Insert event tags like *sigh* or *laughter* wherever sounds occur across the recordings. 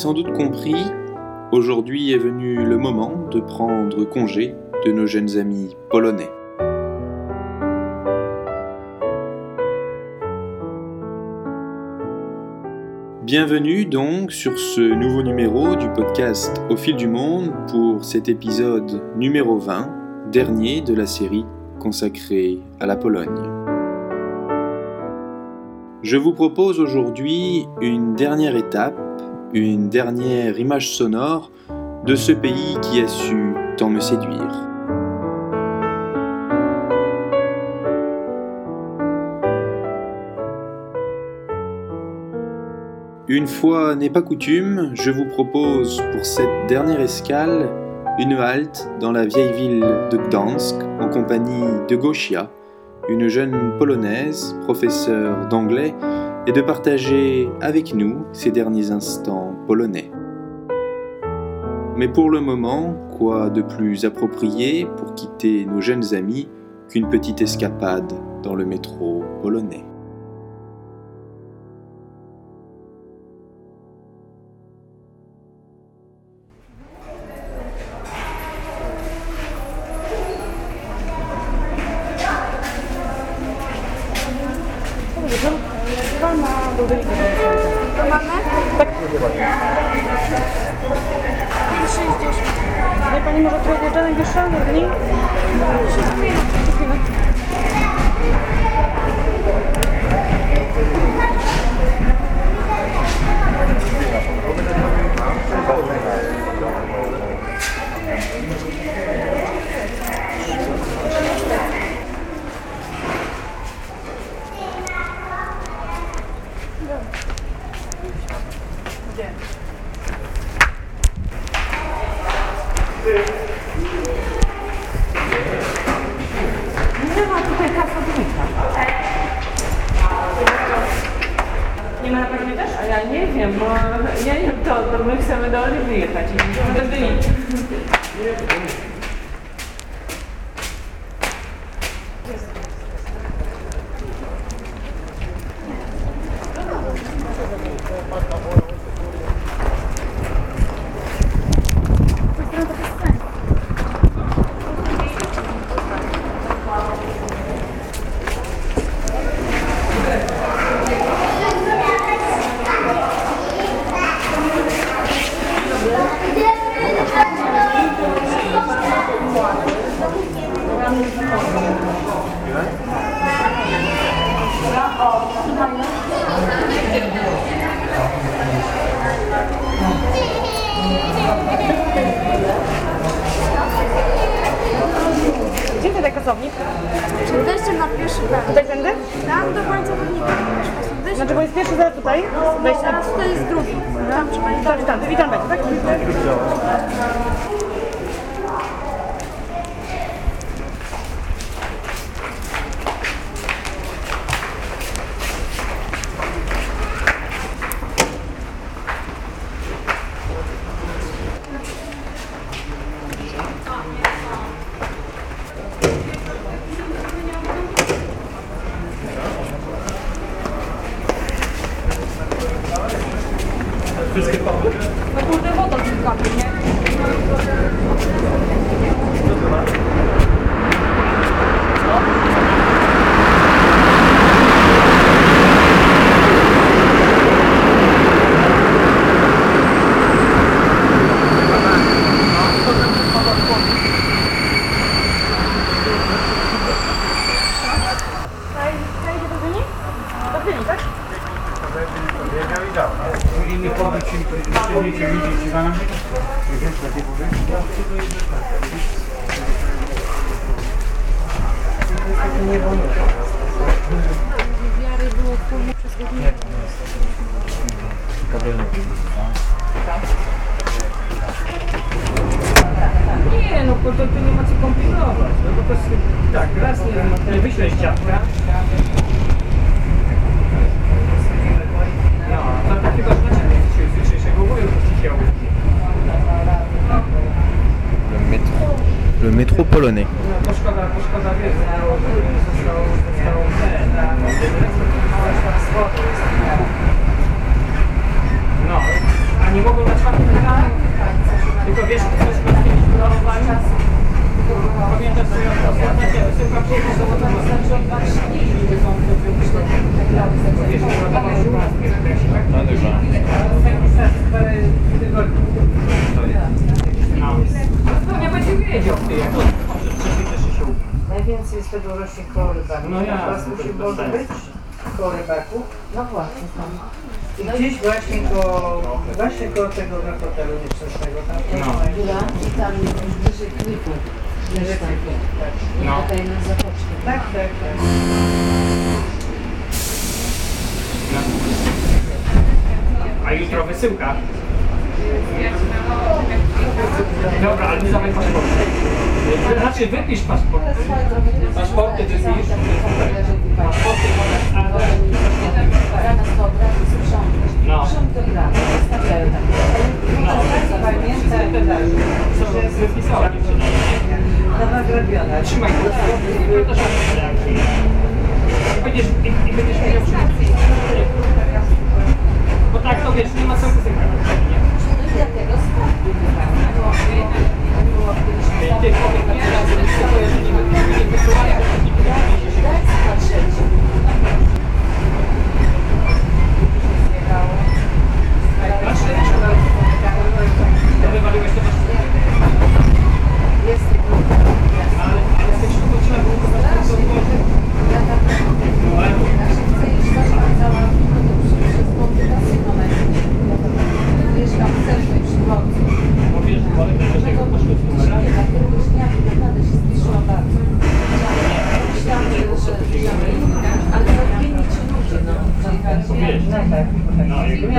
Sans doute compris, aujourd'hui est venu le moment de prendre congé de nos jeunes amis polonais. Bienvenue donc sur ce nouveau numéro du podcast Au fil du monde pour cet épisode numéro 20, dernier de la série consacrée à la Pologne. Je vous propose aujourd'hui une dernière étape, une dernière image sonore de ce pays qui a su tant me séduire. Une fois n'est pas coutume, je vous propose pour cette dernière escale une halte dans la vieille ville de Gdansk en compagnie de Gosia, une jeune polonaise, professeure d'anglais, et de partager avec nous ces derniers instants polonais. Mais pour le moment, quoi de plus approprié pour quitter nos jeunes amis qu'une petite escapade dans le métro polonais? jedną, dwa na Golden To mamy? Tak. I 60. Pani może trochę jedzonek wyższa, jedni? Dziękuję. Dziękuję. Ja nie wiem, bo ja nie wiem, to, to my chcemy do Oliwy jechać Przed wejściem na pierwszy plan. Tutaj tędy? Tam do końca chodnika. Wejście. Znaczy, bo jest pierwszy zaraz tutaj. Wejście. Teraz tutaj jest drugi. Tam trzeba iść. Tak, tam, tam tak? Inny powód, czy nie widzicie, widzicie pana? Wiesz, takie powiem? nie wolno. Wiary było wpływu przez godzinę. Nie no, to, to nie ma co kombinować, no bo to jest tak, raz nie, nie wyślesz ciapka. Le métro. Polonais. Właśnie koło, właśnie koło tego na hotelu nieszczęsnego. Tam No. Góra i tam już wyżej klifu. Tak. I No. tutaj na zapoczkę. Tak, tak, tak. A jutro wysyłka. Dobra, ale nie dawaj paszportu. Znaczy wypisz paszport. Paszporty wypisz. Paszporty podasz rano to obrazy sprzątać. No. Sprzątać do rana, zostawiają tak. No. Pamięta, że Trzymaj go. I będziesz miał Bo tak to wiesz, nie ma sensu zagrać. Dlatego spadł.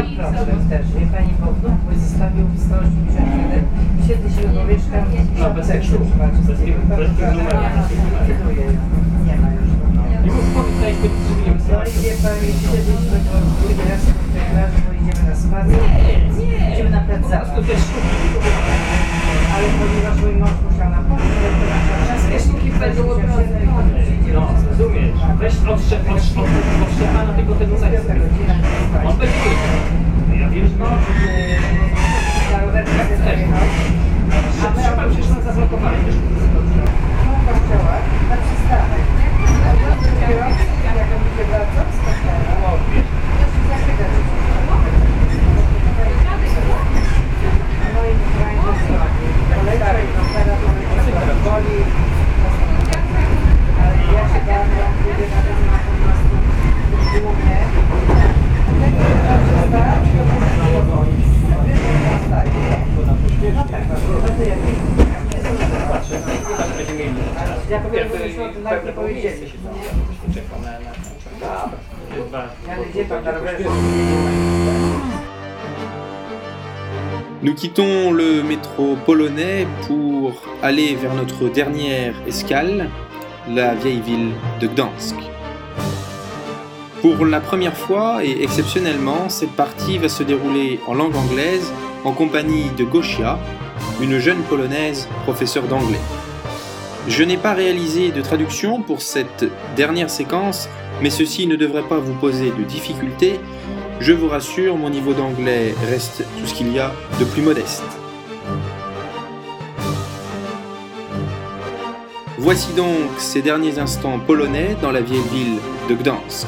No, jak- Miał problem też, wie pani, bo wnuk mój zostawił w 181, siedzi się go mieszkam No, bez sztuk. Bez tych- numerów. Nie ma już. I mów, powiedz, daj zbyt, żeby nie No i wie pani, siedliśmy go drugi raz w tej plaży, bo idziemy na spacer. Idziemy na plac Po zabaw. Ale ponieważ mój mąż musiał na pocztę, to Wierzchniki będą odwrotne. No, rozumiesz. Weź odszczep, tylko tego seksu. On będzie Ja wiem, że no. Też. Trzeba przecież nas zablokować. Mogę działać na przystanek. Jak to będzie quittons le métro polonais pour aller vers notre dernière escale, la vieille ville de Gdansk. Pour la première fois et exceptionnellement, cette partie va se dérouler en langue anglaise en compagnie de Gosia, une jeune polonaise professeure d'anglais. Je n'ai pas réalisé de traduction pour cette dernière séquence, mais ceci ne devrait pas vous poser de difficultés je vous rassure, mon niveau d'anglais reste tout ce qu'il y a de plus modeste. Voici donc ces derniers instants polonais dans la vieille ville de Gdansk.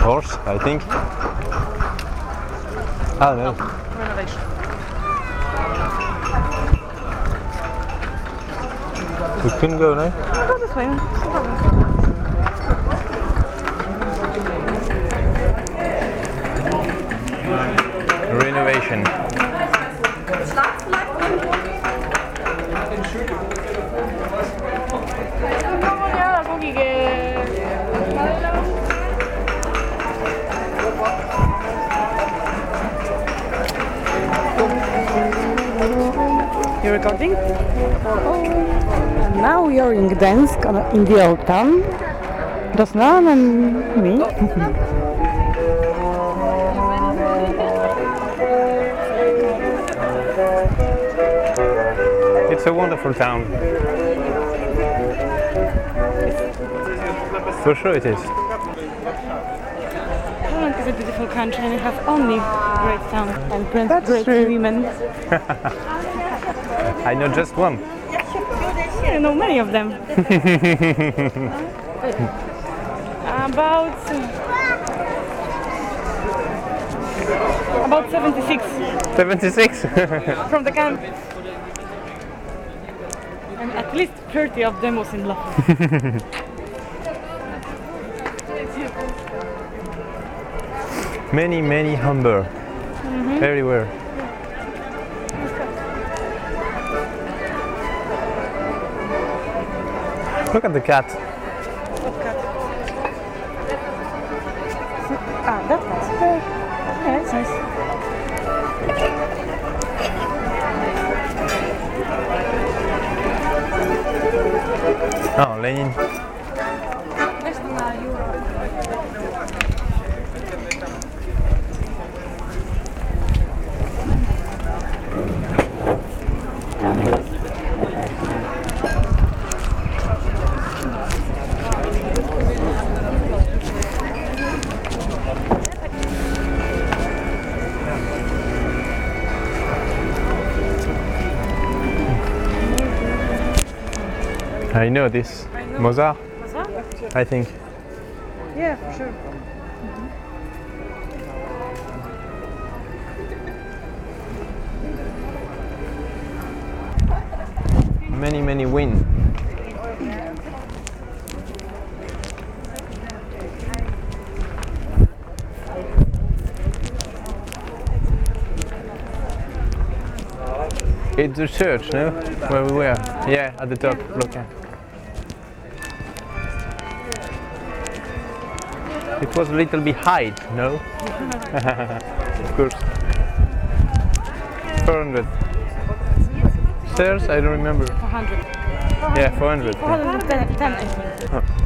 Horse, I think. Ah, no. We couldn't go, no? Go this way. Renovation. You recording? And now we are in Gdańsk, in the old town. Rosnan and me. It's a wonderful town. For sure it is. Poland is a beautiful country and we have only great town and great, great women. *laughs* I know just one. I know many of them. *laughs* about about 76 76. from the camp. And at least 30 of them was in love. *laughs* many, many humber. Mm-hmm. Everywhere. Look at the cat. Ah, that's nice. Yeah, that's nice. Oh, Lenin. I know this. Mozart, I think. Yeah, for sure. Mm-hmm. Many, many win. It's the church, no? Where we were. Yeah, at the top. Look. It was a little bit high, no? *laughs* of course. 400. Stairs? I don't remember. 400. Yeah, 400. 410, I think. Wait,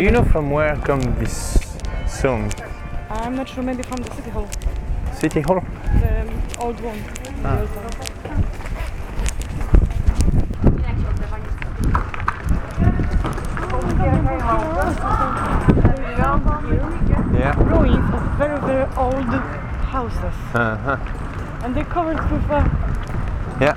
Do you know from where come this song? I'm not sure, maybe from the city hall. City Hall? The um, old one. One. Yeah. Ruins of very, very old houses. Uh-huh. And they're covered with uh, Yeah.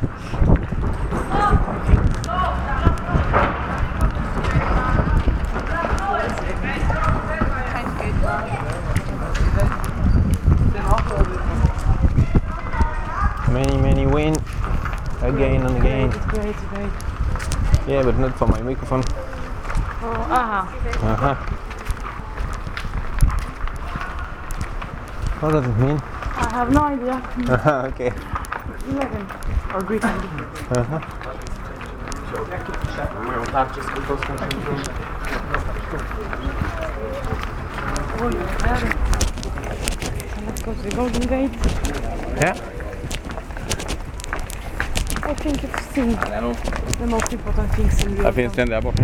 many many win. Again and again. great, great. yeah but not for my microphone. Oh, aha. Aha. What does it mean? I have no idea. Aha okay. 11 or greek aha. Oh, yeah. Let's go to the Golden Gate. Yeah. I think it's seen the most important things in Europe. finns det en borta.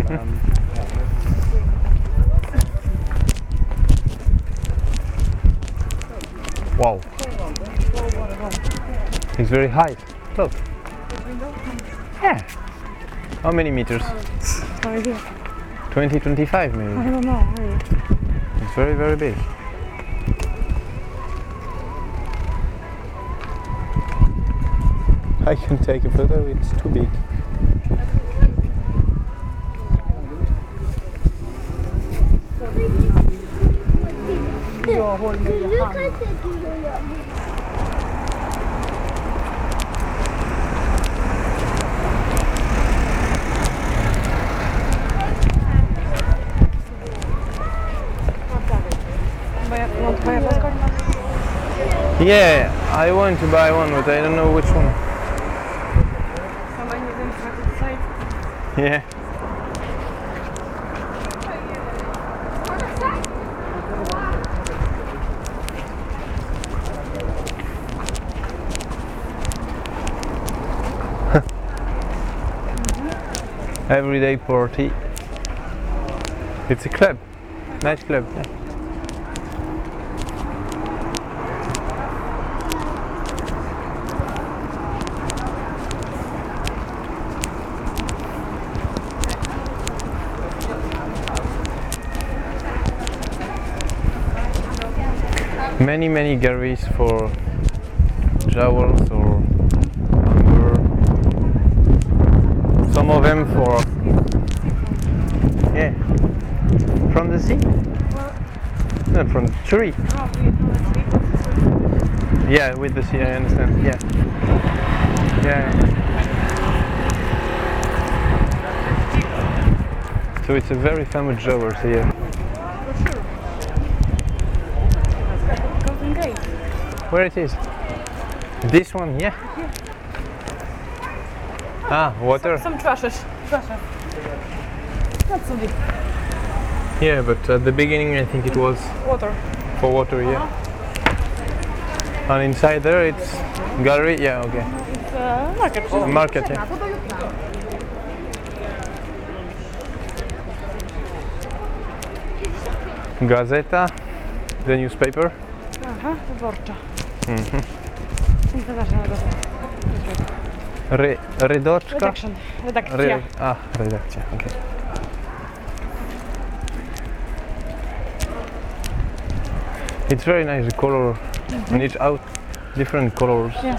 Wow. It's very high. Look. Yeah. How many meters? No idea. 20, 25 maybe. I don't know. It's very, very big. I can take a photo, it's too big. Yeah, I want to buy one, but I don't know which one. Yeah. *laughs* Everyday party. It's a club. Nice club. Yeah. Many many galleries for jewels or amber. Some of them for yeah from the sea. No, uh, from the tree. Yeah, with the sea. I understand. Yeah. Yeah. So it's a very famous jewelers here. Golden Gate. Where it is? This one, yeah. Ah, water. Some trashes. Trashes. Not so deep. Yeah, but at the beginning I think it was Water. for water, yeah. And inside there it's gallery, yeah, okay. It's uh, market. Market, yeah. Gazeta, the newspaper. Aha, wyborcza. International Gazette. Re, redoczka. Redaction. Re, ah, redakcja, okay. It's very nice the color and it's out different colors. Yeah.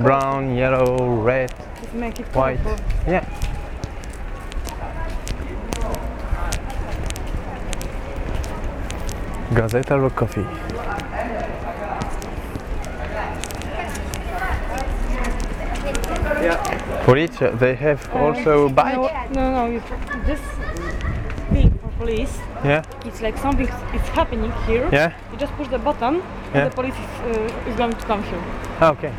Brown, yellow, red, Just make it white. colorful. Yeah. Gazeta or coffee? Police, uh, they have also bike. No, no, no. This thing for police, Yeah, it's like something is happening here. yeah. You just push the button, Yeah. and the police is, uh, is going to come here. Ah, Okay.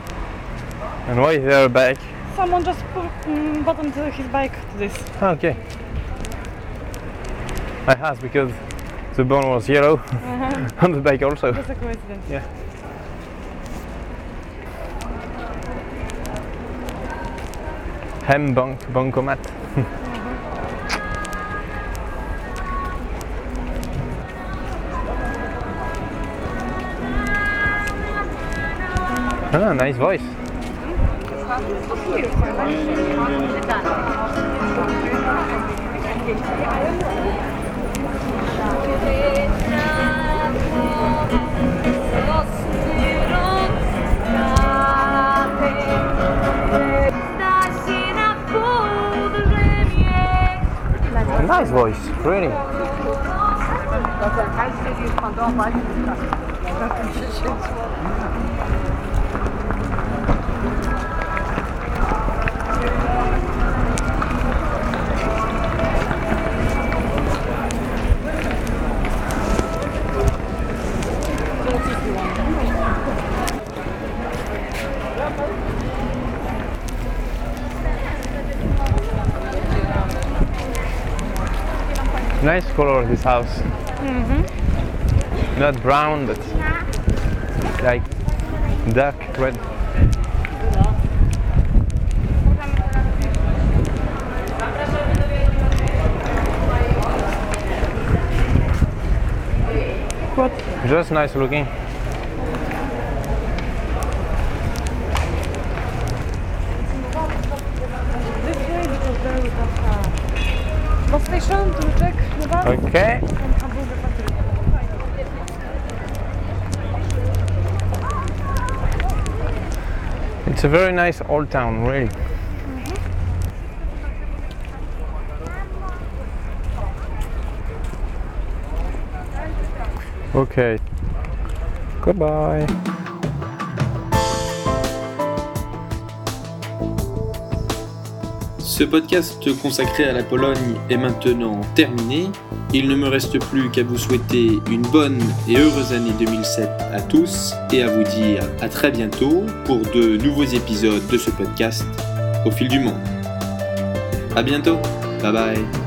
And why is there a bike? Someone just put mm, buttoned his bike to this. Ah, Okay. I asked because the bone was yellow *laughs* on the bike also. That's a coincidence. Yeah. Hem bank bankomat. *laughs* ah, nice voice. Nice voice, really. Nice *laughs* color this house. Mm-hmm. Not brown, but like dark red. What? Just nice looking. This way because there we have uh, a bus station factory. It's a very nice old town, really. Okay. Goodbye. Ce podcast consacré à la Pologne est maintenant terminé. Il ne me reste plus qu'à vous souhaiter une bonne et heureuse année 2007 à tous et à vous dire à très bientôt pour de nouveaux épisodes de ce podcast au fil du monde. À bientôt. Bye bye.